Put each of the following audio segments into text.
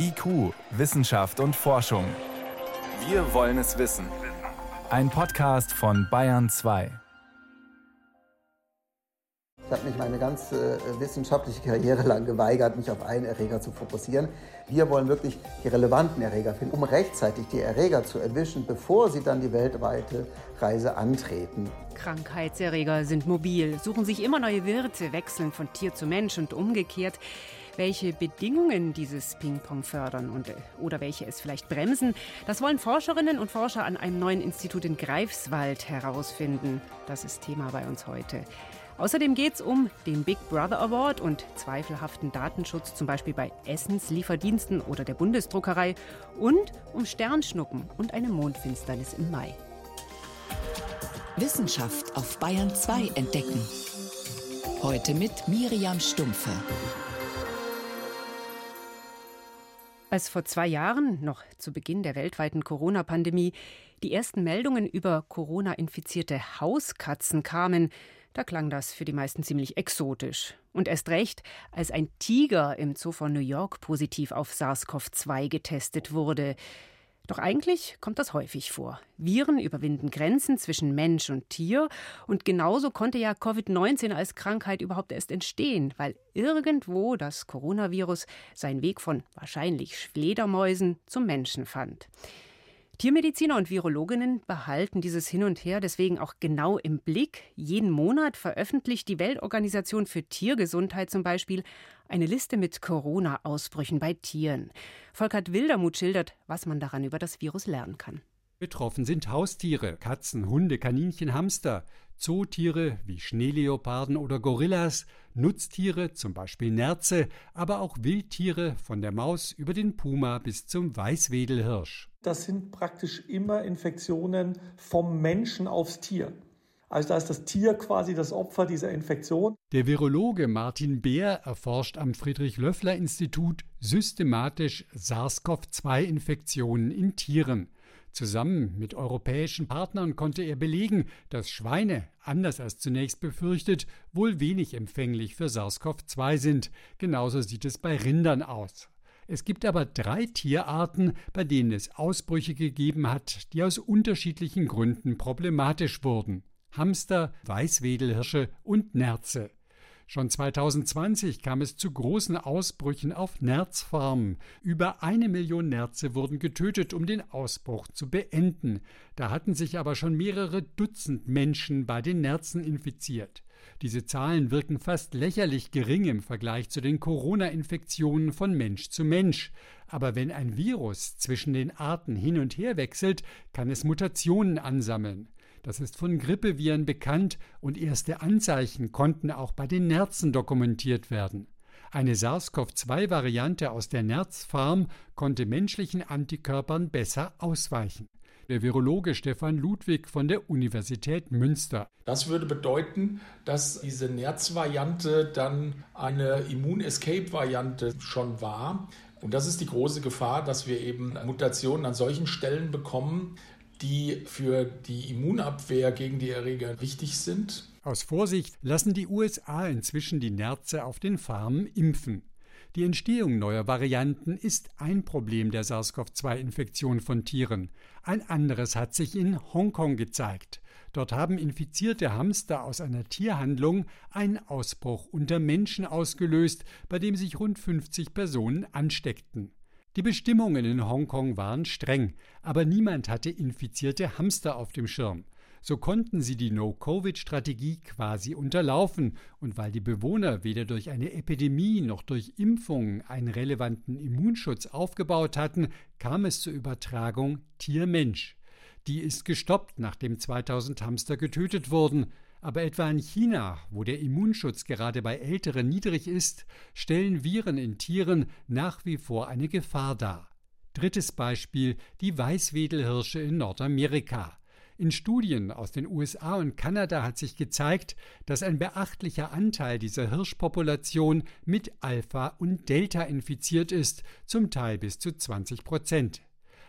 IQ, Wissenschaft und Forschung. Wir wollen es wissen. Ein Podcast von Bayern 2. Ich habe mich meine ganze äh, wissenschaftliche Karriere lang geweigert, mich auf einen Erreger zu fokussieren. Wir wollen wirklich die relevanten Erreger finden, um rechtzeitig die Erreger zu erwischen, bevor sie dann die weltweite Reise antreten. Krankheitserreger sind mobil, suchen sich immer neue Wirte, wechseln von Tier zu Mensch und umgekehrt. Welche Bedingungen dieses Ping-Pong fördern und, äh, oder welche es vielleicht bremsen, das wollen Forscherinnen und Forscher an einem neuen Institut in Greifswald herausfinden. Das ist Thema bei uns heute. Außerdem geht es um den Big Brother Award und zweifelhaften Datenschutz, zum Beispiel bei Essenslieferdiensten oder der Bundesdruckerei, und um Sternschnuppen und eine Mondfinsternis im Mai. Wissenschaft auf Bayern 2 entdecken. Heute mit Miriam Stumpfe. Als vor zwei Jahren, noch zu Beginn der weltweiten Corona-Pandemie, die ersten Meldungen über Corona-infizierte Hauskatzen kamen, da klang das für die meisten ziemlich exotisch. Und erst recht, als ein Tiger im Zoo von New York positiv auf SARS-CoV-2 getestet wurde. Doch eigentlich kommt das häufig vor. Viren überwinden Grenzen zwischen Mensch und Tier. Und genauso konnte ja Covid-19 als Krankheit überhaupt erst entstehen, weil irgendwo das Coronavirus seinen Weg von wahrscheinlich Fledermäusen zum Menschen fand. Tiermediziner und Virologinnen behalten dieses Hin und Her deswegen auch genau im Blick. Jeden Monat veröffentlicht die Weltorganisation für Tiergesundheit zum Beispiel eine Liste mit Corona-Ausbrüchen bei Tieren. Volkert Wildermuth schildert, was man daran über das Virus lernen kann. Betroffen sind Haustiere, Katzen, Hunde, Kaninchen, Hamster, Zootiere wie Schneeleoparden oder Gorillas, Nutztiere, zum Beispiel Nerze, aber auch Wildtiere von der Maus über den Puma bis zum Weißwedelhirsch. Das sind praktisch immer Infektionen vom Menschen aufs Tier. Also da ist das Tier quasi das Opfer dieser Infektion. Der Virologe Martin Beer erforscht am Friedrich-Löffler-Institut systematisch SARS-CoV-2-Infektionen in Tieren. Zusammen mit europäischen Partnern konnte er belegen, dass Schweine, anders als zunächst befürchtet, wohl wenig empfänglich für SARS-CoV-2 sind. Genauso sieht es bei Rindern aus. Es gibt aber drei Tierarten, bei denen es Ausbrüche gegeben hat, die aus unterschiedlichen Gründen problematisch wurden. Hamster, Weißwedelhirsche und Nerze. Schon 2020 kam es zu großen Ausbrüchen auf Nerzfarmen. Über eine Million Nerze wurden getötet, um den Ausbruch zu beenden. Da hatten sich aber schon mehrere Dutzend Menschen bei den Nerzen infiziert. Diese Zahlen wirken fast lächerlich gering im Vergleich zu den Corona-Infektionen von Mensch zu Mensch. Aber wenn ein Virus zwischen den Arten hin und her wechselt, kann es Mutationen ansammeln. Das ist von Grippeviren bekannt und erste Anzeichen konnten auch bei den Nerzen dokumentiert werden. Eine SARS-CoV-2-Variante aus der Nerzfarm konnte menschlichen Antikörpern besser ausweichen. Der Virologe Stefan Ludwig von der Universität Münster. Das würde bedeuten, dass diese Nerzvariante dann eine Immun-Escape-Variante schon war. Und das ist die große Gefahr, dass wir eben Mutationen an solchen Stellen bekommen, die für die Immunabwehr gegen die Erreger wichtig sind. Aus Vorsicht lassen die USA inzwischen die Nerze auf den Farmen impfen. Die Entstehung neuer Varianten ist ein Problem der SARS-CoV-2-Infektion von Tieren. Ein anderes hat sich in Hongkong gezeigt. Dort haben infizierte Hamster aus einer Tierhandlung einen Ausbruch unter Menschen ausgelöst, bei dem sich rund 50 Personen ansteckten. Die Bestimmungen in Hongkong waren streng, aber niemand hatte infizierte Hamster auf dem Schirm. So konnten sie die No-Covid-Strategie quasi unterlaufen, und weil die Bewohner weder durch eine Epidemie noch durch Impfungen einen relevanten Immunschutz aufgebaut hatten, kam es zur Übertragung Tier-Mensch. Die ist gestoppt, nachdem 2000 Hamster getötet wurden. Aber etwa in China, wo der Immunschutz gerade bei Älteren niedrig ist, stellen Viren in Tieren nach wie vor eine Gefahr dar. Drittes Beispiel die Weißwedelhirsche in Nordamerika. In Studien aus den USA und Kanada hat sich gezeigt, dass ein beachtlicher Anteil dieser Hirschpopulation mit Alpha und Delta infiziert ist, zum Teil bis zu 20 Prozent.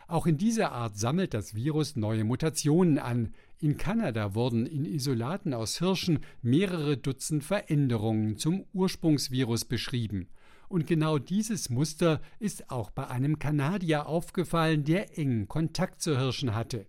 Auch in dieser Art sammelt das Virus neue Mutationen an. In Kanada wurden in Isolaten aus Hirschen mehrere Dutzend Veränderungen zum Ursprungsvirus beschrieben. Und genau dieses Muster ist auch bei einem Kanadier aufgefallen, der engen Kontakt zu Hirschen hatte.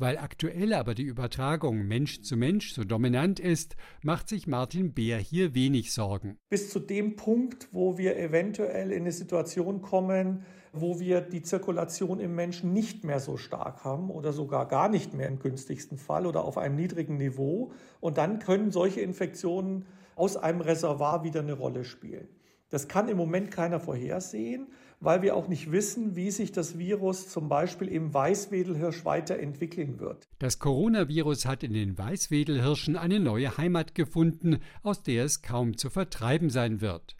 Weil aktuell aber die Übertragung Mensch zu Mensch so dominant ist, macht sich Martin Beer hier wenig Sorgen. Bis zu dem Punkt, wo wir eventuell in eine Situation kommen, wo wir die Zirkulation im Menschen nicht mehr so stark haben oder sogar gar nicht mehr im günstigsten Fall oder auf einem niedrigen Niveau. Und dann können solche Infektionen aus einem Reservoir wieder eine Rolle spielen. Das kann im Moment keiner vorhersehen, weil wir auch nicht wissen, wie sich das Virus zum Beispiel im Weißwedelhirsch weiterentwickeln wird. Das Coronavirus hat in den Weißwedelhirschen eine neue Heimat gefunden, aus der es kaum zu vertreiben sein wird.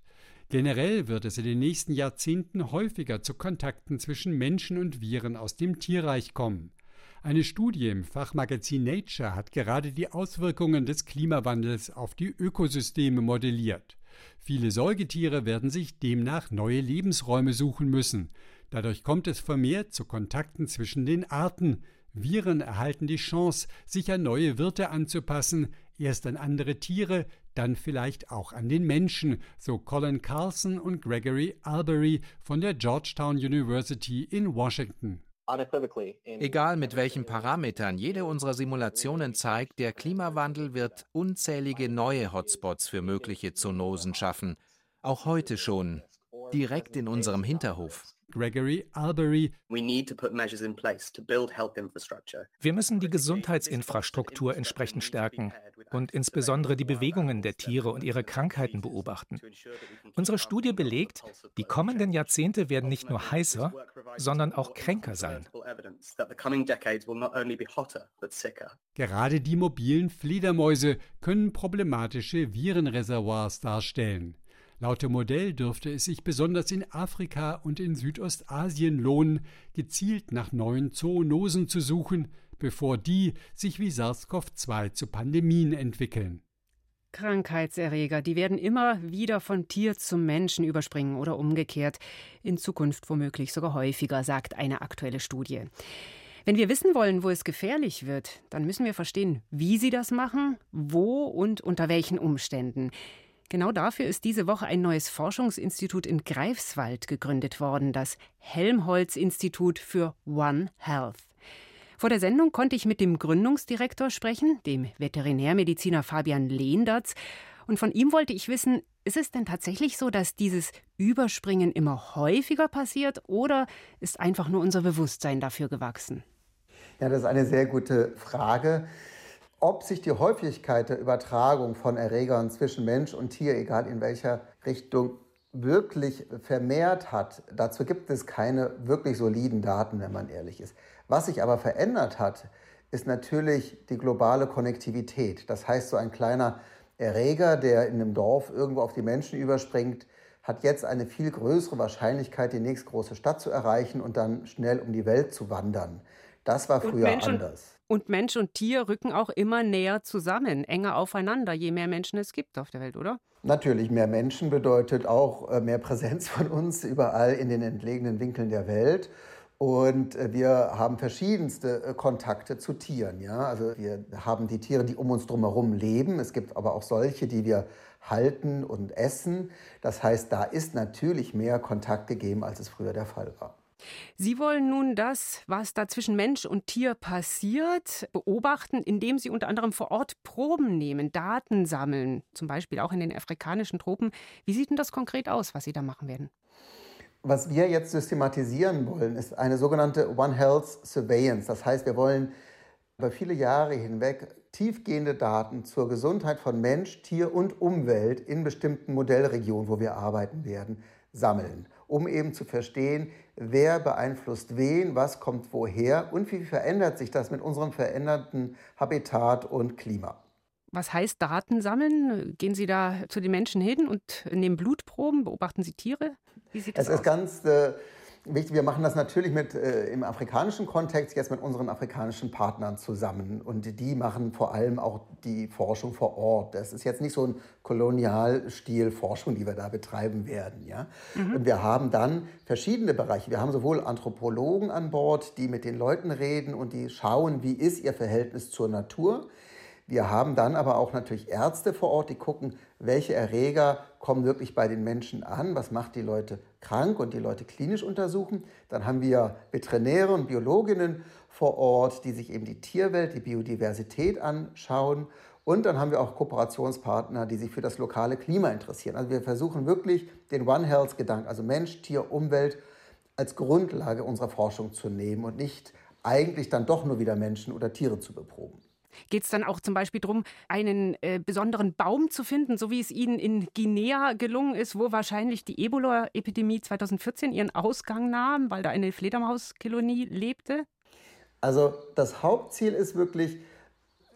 Generell wird es in den nächsten Jahrzehnten häufiger zu Kontakten zwischen Menschen und Viren aus dem Tierreich kommen. Eine Studie im Fachmagazin Nature hat gerade die Auswirkungen des Klimawandels auf die Ökosysteme modelliert. Viele Säugetiere werden sich demnach neue Lebensräume suchen müssen. Dadurch kommt es vermehrt zu Kontakten zwischen den Arten. Viren erhalten die Chance, sich an neue Wirte anzupassen, erst an andere Tiere, dann vielleicht auch an den Menschen, so Colin Carlson und Gregory Albery von der Georgetown University in Washington. Egal mit welchen Parametern, jede unserer Simulationen zeigt, der Klimawandel wird unzählige neue Hotspots für mögliche Zoonosen schaffen. Auch heute schon, direkt in unserem Hinterhof. Gregory Albery. Wir müssen die Gesundheitsinfrastruktur entsprechend stärken und insbesondere die Bewegungen der Tiere und ihre Krankheiten beobachten. Unsere Studie belegt, die kommenden Jahrzehnte werden nicht nur heißer, sondern auch kränker sein. Gerade die mobilen Fledermäuse können problematische Virenreservoirs darstellen. Laut dem Modell dürfte es sich besonders in Afrika und in Südostasien lohnen, gezielt nach neuen Zoonosen zu suchen, bevor die sich wie SARS-CoV-2 zu Pandemien entwickeln. Krankheitserreger, die werden immer wieder von Tier zum Menschen überspringen oder umgekehrt, in Zukunft womöglich sogar häufiger, sagt eine aktuelle Studie. Wenn wir wissen wollen, wo es gefährlich wird, dann müssen wir verstehen, wie sie das machen, wo und unter welchen Umständen. Genau dafür ist diese Woche ein neues Forschungsinstitut in Greifswald gegründet worden, das Helmholtz-Institut für One Health. Vor der Sendung konnte ich mit dem Gründungsdirektor sprechen, dem Veterinärmediziner Fabian Lehndatz. Und von ihm wollte ich wissen, ist es denn tatsächlich so, dass dieses Überspringen immer häufiger passiert oder ist einfach nur unser Bewusstsein dafür gewachsen? Ja, das ist eine sehr gute Frage. Ob sich die Häufigkeit der Übertragung von Erregern zwischen Mensch und Tier, egal in welcher Richtung, wirklich vermehrt hat, dazu gibt es keine wirklich soliden Daten, wenn man ehrlich ist. Was sich aber verändert hat, ist natürlich die globale Konnektivität. Das heißt, so ein kleiner Erreger, der in einem Dorf irgendwo auf die Menschen überspringt, hat jetzt eine viel größere Wahrscheinlichkeit, die nächstgroße Stadt zu erreichen und dann schnell um die Welt zu wandern. Das war früher anders. Und Mensch und Tier rücken auch immer näher zusammen, enger aufeinander, je mehr Menschen es gibt auf der Welt, oder? Natürlich, mehr Menschen bedeutet auch äh, mehr Präsenz von uns überall in den entlegenen Winkeln der Welt. Und äh, wir haben verschiedenste äh, Kontakte zu Tieren. Ja? Also wir haben die Tiere, die um uns drumherum leben. Es gibt aber auch solche, die wir halten und essen. Das heißt, da ist natürlich mehr Kontakt gegeben, als es früher der Fall war. Sie wollen nun das, was da zwischen Mensch und Tier passiert, beobachten, indem Sie unter anderem vor Ort Proben nehmen, Daten sammeln, zum Beispiel auch in den afrikanischen Tropen. Wie sieht denn das konkret aus, was Sie da machen werden? Was wir jetzt systematisieren wollen, ist eine sogenannte One Health Surveillance. Das heißt, wir wollen über viele Jahre hinweg tiefgehende Daten zur Gesundheit von Mensch, Tier und Umwelt in bestimmten Modellregionen, wo wir arbeiten werden, sammeln um eben zu verstehen, wer beeinflusst wen, was kommt woher und wie verändert sich das mit unserem veränderten Habitat und Klima. Was heißt Daten sammeln? Gehen Sie da zu den Menschen hin und nehmen Blutproben? Beobachten Sie Tiere? Wie sieht das es aus? ist ganz äh, wichtig, wir machen das natürlich mit, äh, im afrikanischen Kontext jetzt mit unseren afrikanischen Partnern zusammen. Und die machen vor allem auch die Forschung vor Ort. Das ist jetzt nicht so ein Kolonialstil-Forschung, die wir da betreiben werden. Ja? Mhm. Und wir haben dann verschiedene Bereiche. Wir haben sowohl Anthropologen an Bord, die mit den Leuten reden und die schauen, wie ist ihr Verhältnis zur Natur. Wir haben dann aber auch natürlich Ärzte vor Ort, die gucken, welche Erreger kommen wirklich bei den Menschen an, was macht die Leute krank und die Leute klinisch untersuchen. Dann haben wir Veterinäre und Biologinnen vor Ort, die sich eben die Tierwelt, die Biodiversität anschauen. Und dann haben wir auch Kooperationspartner, die sich für das lokale Klima interessieren. Also wir versuchen wirklich den One Health-Gedanken, also Mensch, Tier, Umwelt, als Grundlage unserer Forschung zu nehmen und nicht eigentlich dann doch nur wieder Menschen oder Tiere zu beproben. Geht es dann auch zum Beispiel darum, einen äh, besonderen Baum zu finden, so wie es Ihnen in Guinea gelungen ist, wo wahrscheinlich die Ebola-Epidemie 2014 ihren Ausgang nahm, weil da eine Fledermauskolonie lebte? Also das Hauptziel ist wirklich,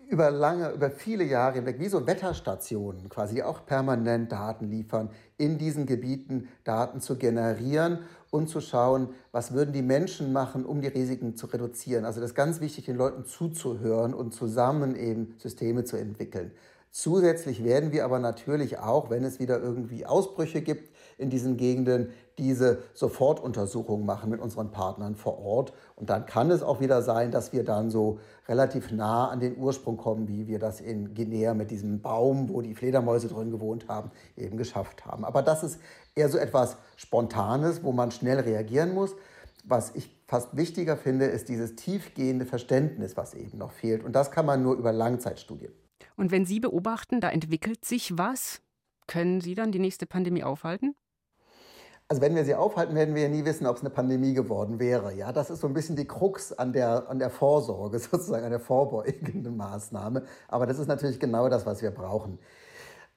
über lange, über viele Jahre hinweg, wie so Wetterstationen quasi, auch permanent Daten liefern, in diesen Gebieten Daten zu generieren und zu schauen, was würden die Menschen machen, um die Risiken zu reduzieren. Also das ist ganz wichtig, den Leuten zuzuhören und zusammen eben Systeme zu entwickeln. Zusätzlich werden wir aber natürlich auch, wenn es wieder irgendwie Ausbrüche gibt in diesen Gegenden, diese Sofortuntersuchungen machen mit unseren Partnern vor Ort. Und dann kann es auch wieder sein, dass wir dann so relativ nah an den Ursprung kommen, wie wir das in Guinea mit diesem Baum, wo die Fledermäuse drin gewohnt haben, eben geschafft haben. Aber das ist eher so etwas Spontanes, wo man schnell reagieren muss. Was ich fast wichtiger finde, ist dieses tiefgehende Verständnis, was eben noch fehlt. Und das kann man nur über Langzeitstudien. Und wenn Sie beobachten, da entwickelt sich was, können Sie dann die nächste Pandemie aufhalten? Also wenn wir sie aufhalten, werden wir ja nie wissen, ob es eine Pandemie geworden wäre. Ja, das ist so ein bisschen die Krux an der, an der Vorsorge, sozusagen an der vorbeugenden Maßnahme. Aber das ist natürlich genau das, was wir brauchen.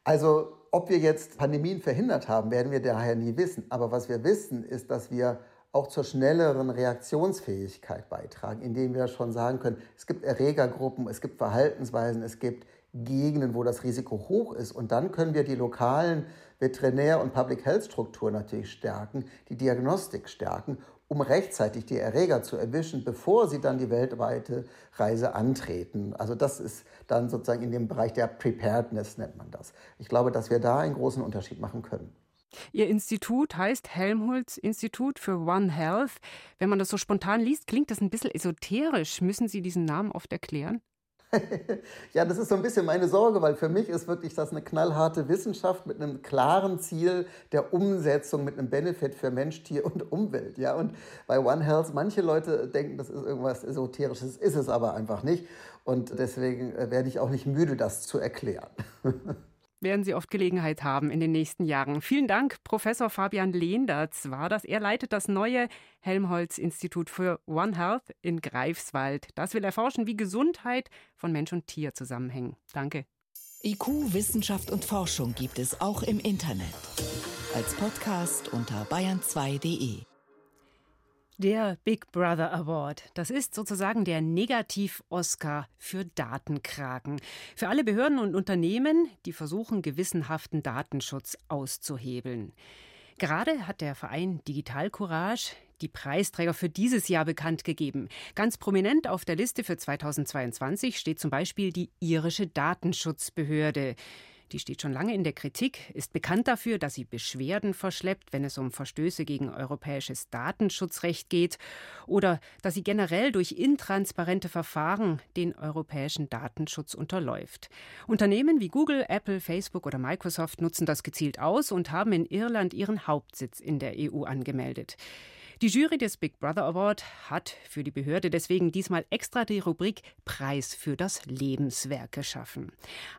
Also ob wir jetzt Pandemien verhindert haben, werden wir daher nie wissen. Aber was wir wissen, ist, dass wir auch zur schnelleren Reaktionsfähigkeit beitragen, indem wir schon sagen können, es gibt Erregergruppen, es gibt Verhaltensweisen, es gibt Gegenden, wo das Risiko hoch ist. Und dann können wir die lokalen Veterinär- und Public Health-Strukturen natürlich stärken, die Diagnostik stärken, um rechtzeitig die Erreger zu erwischen, bevor sie dann die weltweite Reise antreten. Also das ist dann sozusagen in dem Bereich der Preparedness, nennt man das. Ich glaube, dass wir da einen großen Unterschied machen können. Ihr Institut heißt Helmholtz Institut für One Health. Wenn man das so spontan liest, klingt das ein bisschen esoterisch. Müssen Sie diesen Namen oft erklären? ja, das ist so ein bisschen meine Sorge, weil für mich ist wirklich das eine knallharte Wissenschaft mit einem klaren Ziel der Umsetzung, mit einem Benefit für Mensch, Tier und Umwelt. Ja, und bei One Health, manche Leute denken, das ist irgendwas Esoterisches, ist es aber einfach nicht. Und deswegen äh, werde ich auch nicht müde, das zu erklären. werden Sie oft Gelegenheit haben in den nächsten Jahren. Vielen Dank, Professor Fabian Lehndertz war das. Er leitet das neue Helmholtz-Institut für One Health in Greifswald. Das will erforschen, wie Gesundheit von Mensch und Tier zusammenhängen. Danke. IQ, Wissenschaft und Forschung gibt es auch im Internet. Als Podcast unter bayern2.de. Der Big Brother Award, das ist sozusagen der Negativ-Oscar für Datenkragen. Für alle Behörden und Unternehmen, die versuchen, gewissenhaften Datenschutz auszuhebeln. Gerade hat der Verein Digital Courage die Preisträger für dieses Jahr bekannt gegeben. Ganz prominent auf der Liste für 2022 steht zum Beispiel die irische Datenschutzbehörde. Die steht schon lange in der Kritik, ist bekannt dafür, dass sie Beschwerden verschleppt, wenn es um Verstöße gegen europäisches Datenschutzrecht geht, oder dass sie generell durch intransparente Verfahren den europäischen Datenschutz unterläuft. Unternehmen wie Google, Apple, Facebook oder Microsoft nutzen das gezielt aus und haben in Irland ihren Hauptsitz in der EU angemeldet. Die Jury des Big Brother Award hat für die Behörde deswegen diesmal extra die Rubrik Preis für das Lebenswerk geschaffen.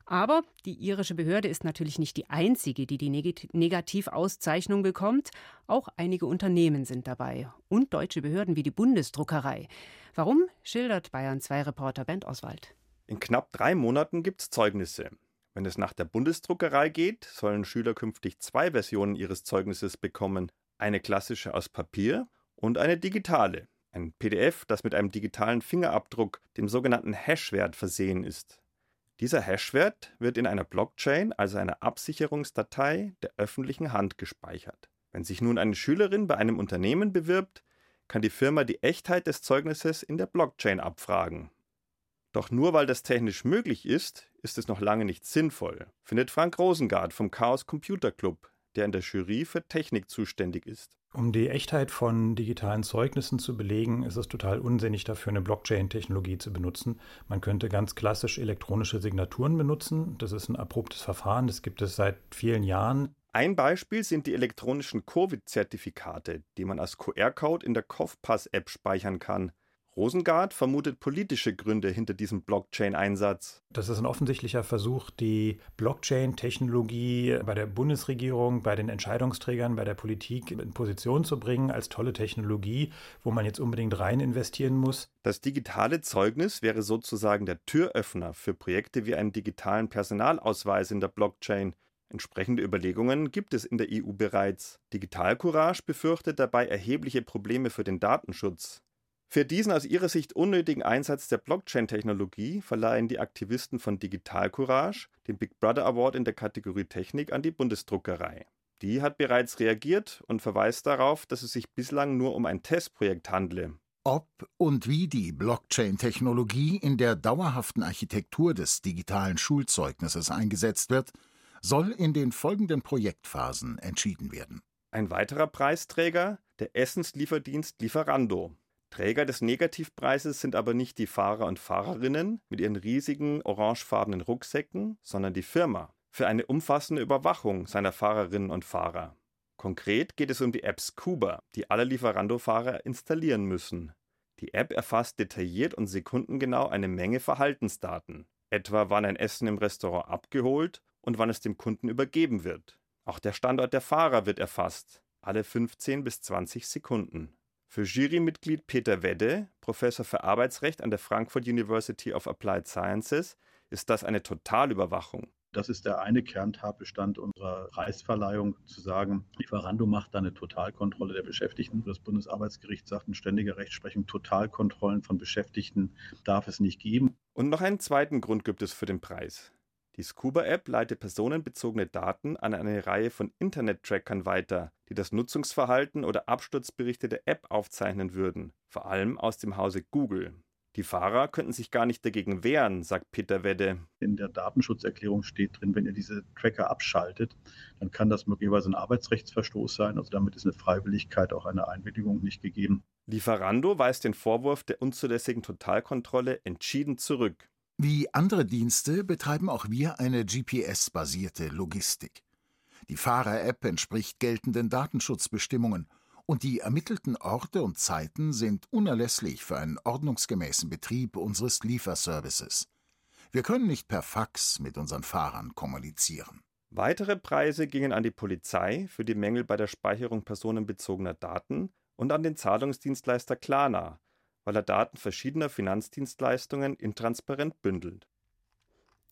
Aber die irische Behörde ist natürlich nicht die einzige, die die Negativauszeichnung bekommt. Auch einige Unternehmen sind dabei und deutsche Behörden wie die Bundesdruckerei. Warum, schildert Bayern 2 Reporter Bent Oswald. In knapp drei Monaten gibt es Zeugnisse. Wenn es nach der Bundesdruckerei geht, sollen Schüler künftig zwei Versionen ihres Zeugnisses bekommen eine klassische aus Papier und eine digitale, ein PDF, das mit einem digitalen Fingerabdruck, dem sogenannten Hashwert, versehen ist. Dieser Hashwert wird in einer Blockchain, also einer Absicherungsdatei der öffentlichen Hand gespeichert. Wenn sich nun eine Schülerin bei einem Unternehmen bewirbt, kann die Firma die Echtheit des Zeugnisses in der Blockchain abfragen. Doch nur weil das technisch möglich ist, ist es noch lange nicht sinnvoll, findet Frank Rosengart vom Chaos Computer Club, der in der Jury für Technik zuständig ist. Um die Echtheit von digitalen Zeugnissen zu belegen, ist es total unsinnig dafür, eine Blockchain-Technologie zu benutzen. Man könnte ganz klassisch elektronische Signaturen benutzen. Das ist ein abruptes Verfahren, das gibt es seit vielen Jahren. Ein Beispiel sind die elektronischen Covid-Zertifikate, die man als QR-Code in der CovPass-App speichern kann. Rosengart vermutet politische Gründe hinter diesem Blockchain-Einsatz. Das ist ein offensichtlicher Versuch, die Blockchain-Technologie bei der Bundesregierung, bei den Entscheidungsträgern, bei der Politik in Position zu bringen als tolle Technologie, wo man jetzt unbedingt rein investieren muss. Das digitale Zeugnis wäre sozusagen der Türöffner für Projekte wie einen digitalen Personalausweis in der Blockchain. Entsprechende Überlegungen gibt es in der EU bereits. Digital Courage befürchtet dabei erhebliche Probleme für den Datenschutz. Für diesen aus ihrer Sicht unnötigen Einsatz der Blockchain-Technologie verleihen die Aktivisten von Digital Courage den Big Brother Award in der Kategorie Technik an die Bundesdruckerei. Die hat bereits reagiert und verweist darauf, dass es sich bislang nur um ein Testprojekt handle. Ob und wie die Blockchain-Technologie in der dauerhaften Architektur des digitalen Schulzeugnisses eingesetzt wird, soll in den folgenden Projektphasen entschieden werden. Ein weiterer Preisträger, der Essenslieferdienst Lieferando. Träger des Negativpreises sind aber nicht die Fahrer und Fahrerinnen mit ihren riesigen orangefarbenen Rucksäcken, sondern die Firma für eine umfassende Überwachung seiner Fahrerinnen und Fahrer. Konkret geht es um die App Scuba, die alle Lieferando-Fahrer installieren müssen. Die App erfasst detailliert und sekundengenau eine Menge Verhaltensdaten, etwa wann ein Essen im Restaurant abgeholt und wann es dem Kunden übergeben wird. Auch der Standort der Fahrer wird erfasst, alle 15 bis 20 Sekunden. Für Jurymitglied Peter Wedde, Professor für Arbeitsrecht an der Frankfurt University of Applied Sciences, ist das eine Totalüberwachung. Das ist der eine Kerntatbestand unserer Preisverleihung, zu sagen, Lieferando macht da eine Totalkontrolle der Beschäftigten. Das Bundesarbeitsgericht sagt in ständiger Rechtsprechung, Totalkontrollen von Beschäftigten darf es nicht geben. Und noch einen zweiten Grund gibt es für den Preis. Die Scuba-App leitet personenbezogene Daten an eine Reihe von Internet-Trackern weiter, die das Nutzungsverhalten oder Absturzberichte der App aufzeichnen würden, vor allem aus dem Hause Google. Die Fahrer könnten sich gar nicht dagegen wehren, sagt Peter Wedde. In der Datenschutzerklärung steht drin, wenn ihr diese Tracker abschaltet, dann kann das möglicherweise ein Arbeitsrechtsverstoß sein. Also damit ist eine Freiwilligkeit, auch eine Einwilligung nicht gegeben. Lieferando weist den Vorwurf der unzulässigen Totalkontrolle entschieden zurück. Wie andere Dienste betreiben auch wir eine GPS-basierte Logistik. Die Fahrer-App entspricht geltenden Datenschutzbestimmungen und die ermittelten Orte und Zeiten sind unerlässlich für einen ordnungsgemäßen Betrieb unseres Lieferservices. Wir können nicht per Fax mit unseren Fahrern kommunizieren. Weitere Preise gingen an die Polizei für die Mängel bei der Speicherung personenbezogener Daten und an den Zahlungsdienstleister Klarna, weil er Daten verschiedener Finanzdienstleistungen intransparent bündelt.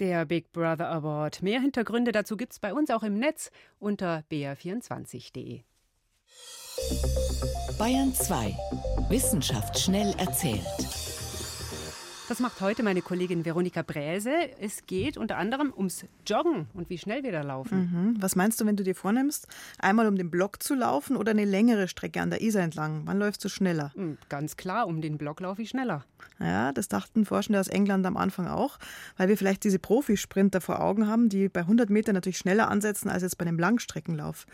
Der Big Brother Award. Mehr Hintergründe dazu gibt es bei uns auch im Netz unter br24.de. Bayern 2. Wissenschaft schnell erzählt. Das macht heute meine Kollegin Veronika Bräse. Es geht unter anderem ums Joggen und wie schnell wir da laufen. Mhm. Was meinst du, wenn du dir vornimmst, einmal um den Block zu laufen oder eine längere Strecke an der Isar entlang? Wann läufst du schneller? Hm, ganz klar, um den Block laufe ich schneller. Ja, das dachten Forschende aus England am Anfang auch, weil wir vielleicht diese Profisprinter vor Augen haben, die bei 100 Metern natürlich schneller ansetzen als jetzt bei einem Langstreckenlauf.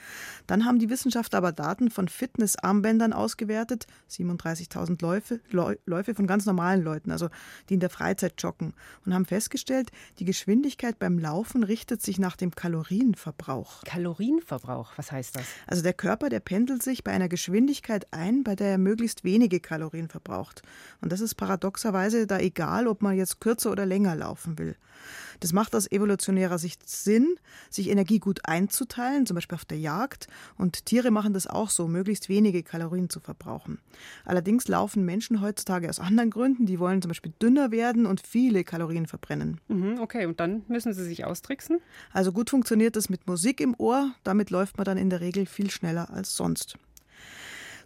Dann haben die Wissenschaftler aber Daten von Fitnessarmbändern ausgewertet, 37.000 Läufe, Läufe von ganz normalen Leuten, also die in der Freizeit joggen und haben festgestellt, die Geschwindigkeit beim Laufen richtet sich nach dem Kalorienverbrauch. Kalorienverbrauch, was heißt das? Also der Körper, der pendelt sich bei einer Geschwindigkeit ein, bei der er möglichst wenige Kalorien verbraucht. Und das ist paradoxerweise da egal, ob man jetzt kürzer oder länger laufen will. Das macht aus evolutionärer Sicht Sinn, sich Energie gut einzuteilen, zum Beispiel auf der Jagd. Und Tiere machen das auch so, möglichst wenige Kalorien zu verbrauchen. Allerdings laufen Menschen heutzutage aus anderen Gründen. Die wollen zum Beispiel dünner werden und viele Kalorien verbrennen. Mhm, okay, und dann müssen sie sich austricksen? Also gut funktioniert das mit Musik im Ohr. Damit läuft man dann in der Regel viel schneller als sonst.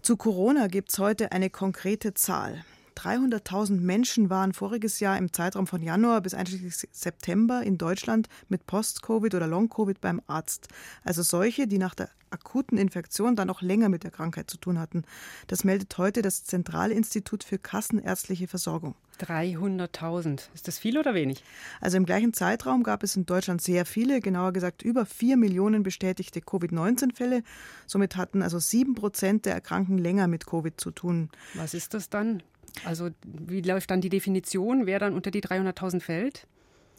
Zu Corona gibt es heute eine konkrete Zahl. 300.000 Menschen waren voriges Jahr im Zeitraum von Januar bis einschließlich September in Deutschland mit Post-Covid oder Long-Covid beim Arzt. Also solche, die nach der akuten Infektion dann auch länger mit der Krankheit zu tun hatten. Das meldet heute das Zentralinstitut für Kassenärztliche Versorgung. 300.000. Ist das viel oder wenig? Also im gleichen Zeitraum gab es in Deutschland sehr viele, genauer gesagt über 4 Millionen bestätigte Covid-19-Fälle. Somit hatten also 7 Prozent der Erkrankten länger mit Covid zu tun. Was ist das dann? Also wie läuft dann die Definition, wer dann unter die 300.000 fällt?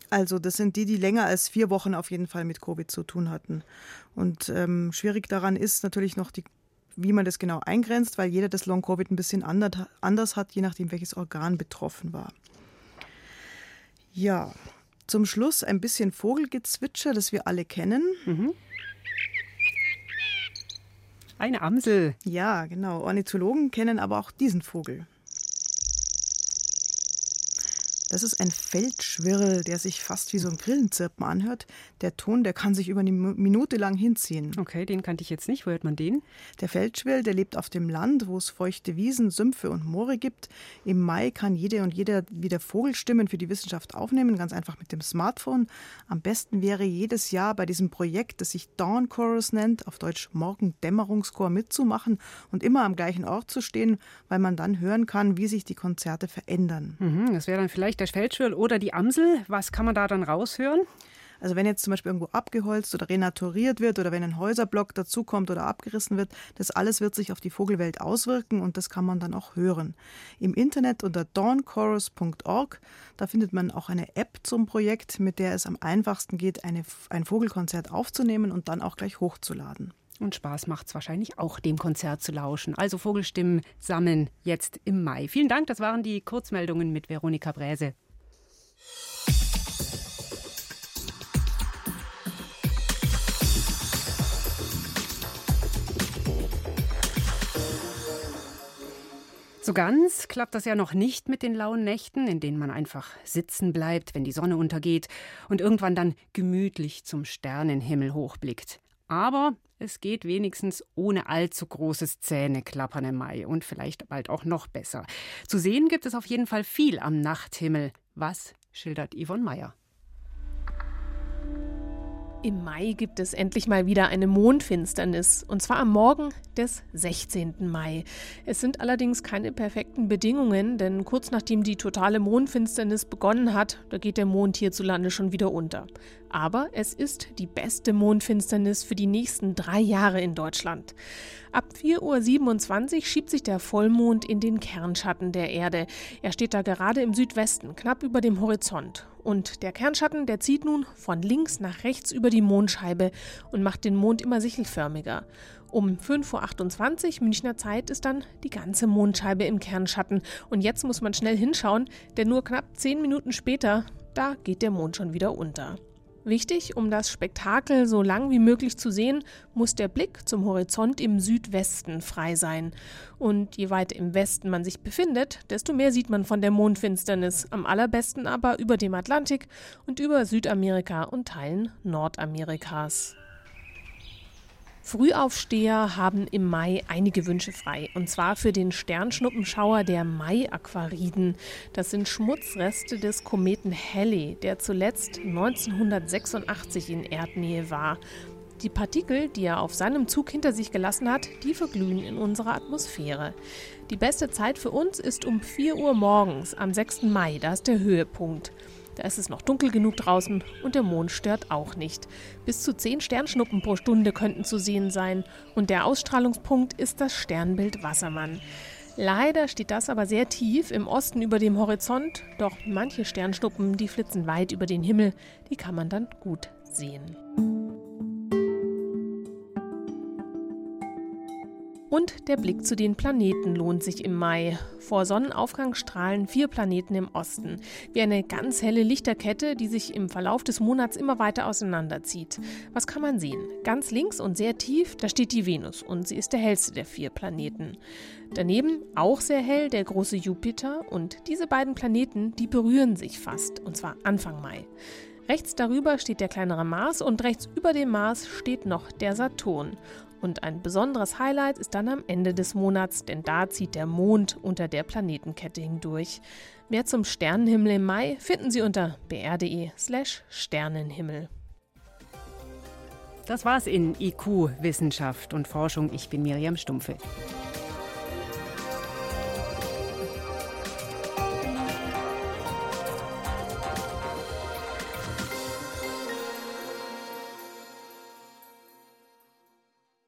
Also das sind die, die länger als vier Wochen auf jeden Fall mit Covid zu tun hatten. Und ähm, schwierig daran ist natürlich noch die wie man das genau eingrenzt, weil jeder das Long-Covid ein bisschen anders hat, je nachdem, welches Organ betroffen war. Ja, zum Schluss ein bisschen Vogelgezwitscher, das wir alle kennen. Mhm. Eine Amsel. Ja, genau. Ornithologen kennen aber auch diesen Vogel. Das ist ein Feldschwirl, der sich fast wie so ein Grillenzirpen anhört. Der Ton, der kann sich über eine Minute lang hinziehen. Okay, den kannte ich jetzt nicht. Wo hört man den? Der Feldschwirl, der lebt auf dem Land, wo es feuchte Wiesen, Sümpfe und Moore gibt. Im Mai kann jede und jeder wieder Vogelstimmen für die Wissenschaft aufnehmen, ganz einfach mit dem Smartphone. Am besten wäre jedes Jahr bei diesem Projekt, das sich Dawn Chorus nennt, auf Deutsch Morgendämmerungschor mitzumachen und immer am gleichen Ort zu stehen, weil man dann hören kann, wie sich die Konzerte verändern. Mhm, das wäre dann vielleicht vielleicht der Feldschwirl oder die Amsel. Was kann man da dann raushören? Also wenn jetzt zum Beispiel irgendwo abgeholzt oder renaturiert wird oder wenn ein Häuserblock dazukommt oder abgerissen wird, das alles wird sich auf die Vogelwelt auswirken und das kann man dann auch hören. Im Internet unter dawnchorus.org, da findet man auch eine App zum Projekt, mit der es am einfachsten geht, eine, ein Vogelkonzert aufzunehmen und dann auch gleich hochzuladen. Und Spaß macht es wahrscheinlich auch, dem Konzert zu lauschen. Also Vogelstimmen sammeln jetzt im Mai. Vielen Dank, das waren die Kurzmeldungen mit Veronika Bräse. So ganz klappt das ja noch nicht mit den lauen Nächten, in denen man einfach sitzen bleibt, wenn die Sonne untergeht und irgendwann dann gemütlich zum Sternenhimmel hochblickt. Aber es geht wenigstens ohne allzu großes Zähneklappern im Mai und vielleicht bald auch noch besser. Zu sehen gibt es auf jeden Fall viel am Nachthimmel. Was schildert Yvonne Meyer? Im Mai gibt es endlich mal wieder eine Mondfinsternis, und zwar am Morgen des 16. Mai. Es sind allerdings keine perfekten Bedingungen, denn kurz nachdem die totale Mondfinsternis begonnen hat, da geht der Mond hierzulande schon wieder unter. Aber es ist die beste Mondfinsternis für die nächsten drei Jahre in Deutschland. Ab 4.27 Uhr schiebt sich der Vollmond in den Kernschatten der Erde. Er steht da gerade im Südwesten, knapp über dem Horizont. Und der Kernschatten, der zieht nun von links nach rechts über die Mondscheibe und macht den Mond immer sichelförmiger. Um 5.28 Uhr Münchner Zeit ist dann die ganze Mondscheibe im Kernschatten. Und jetzt muss man schnell hinschauen, denn nur knapp zehn Minuten später, da geht der Mond schon wieder unter. Wichtig, um das Spektakel so lang wie möglich zu sehen, muss der Blick zum Horizont im Südwesten frei sein. Und je weiter im Westen man sich befindet, desto mehr sieht man von der Mondfinsternis, am allerbesten aber über dem Atlantik und über Südamerika und Teilen Nordamerikas. Frühaufsteher haben im Mai einige Wünsche frei. Und zwar für den Sternschnuppenschauer der Mai-Aquariden. Das sind Schmutzreste des Kometen Halley, der zuletzt 1986 in Erdnähe war. Die Partikel, die er auf seinem Zug hinter sich gelassen hat, die verglühen in unserer Atmosphäre. Die beste Zeit für uns ist um 4 Uhr morgens am 6. Mai, da ist der Höhepunkt. Da ist es noch dunkel genug draußen und der Mond stört auch nicht. Bis zu zehn Sternschnuppen pro Stunde könnten zu sehen sein und der Ausstrahlungspunkt ist das Sternbild Wassermann. Leider steht das aber sehr tief im Osten über dem Horizont, doch manche Sternschnuppen, die flitzen weit über den Himmel, die kann man dann gut sehen. Und der Blick zu den Planeten lohnt sich im Mai. Vor Sonnenaufgang strahlen vier Planeten im Osten, wie eine ganz helle Lichterkette, die sich im Verlauf des Monats immer weiter auseinanderzieht. Was kann man sehen? Ganz links und sehr tief, da steht die Venus und sie ist der hellste der vier Planeten. Daneben auch sehr hell der große Jupiter und diese beiden Planeten, die berühren sich fast, und zwar Anfang Mai. Rechts darüber steht der kleinere Mars und rechts über dem Mars steht noch der Saturn. Und ein besonderes Highlight ist dann am Ende des Monats, denn da zieht der Mond unter der Planetenkette hindurch. Mehr zum Sternenhimmel im Mai finden Sie unter br.de/slash Sternenhimmel. Das war's in IQ, Wissenschaft und Forschung. Ich bin Miriam Stumpfe.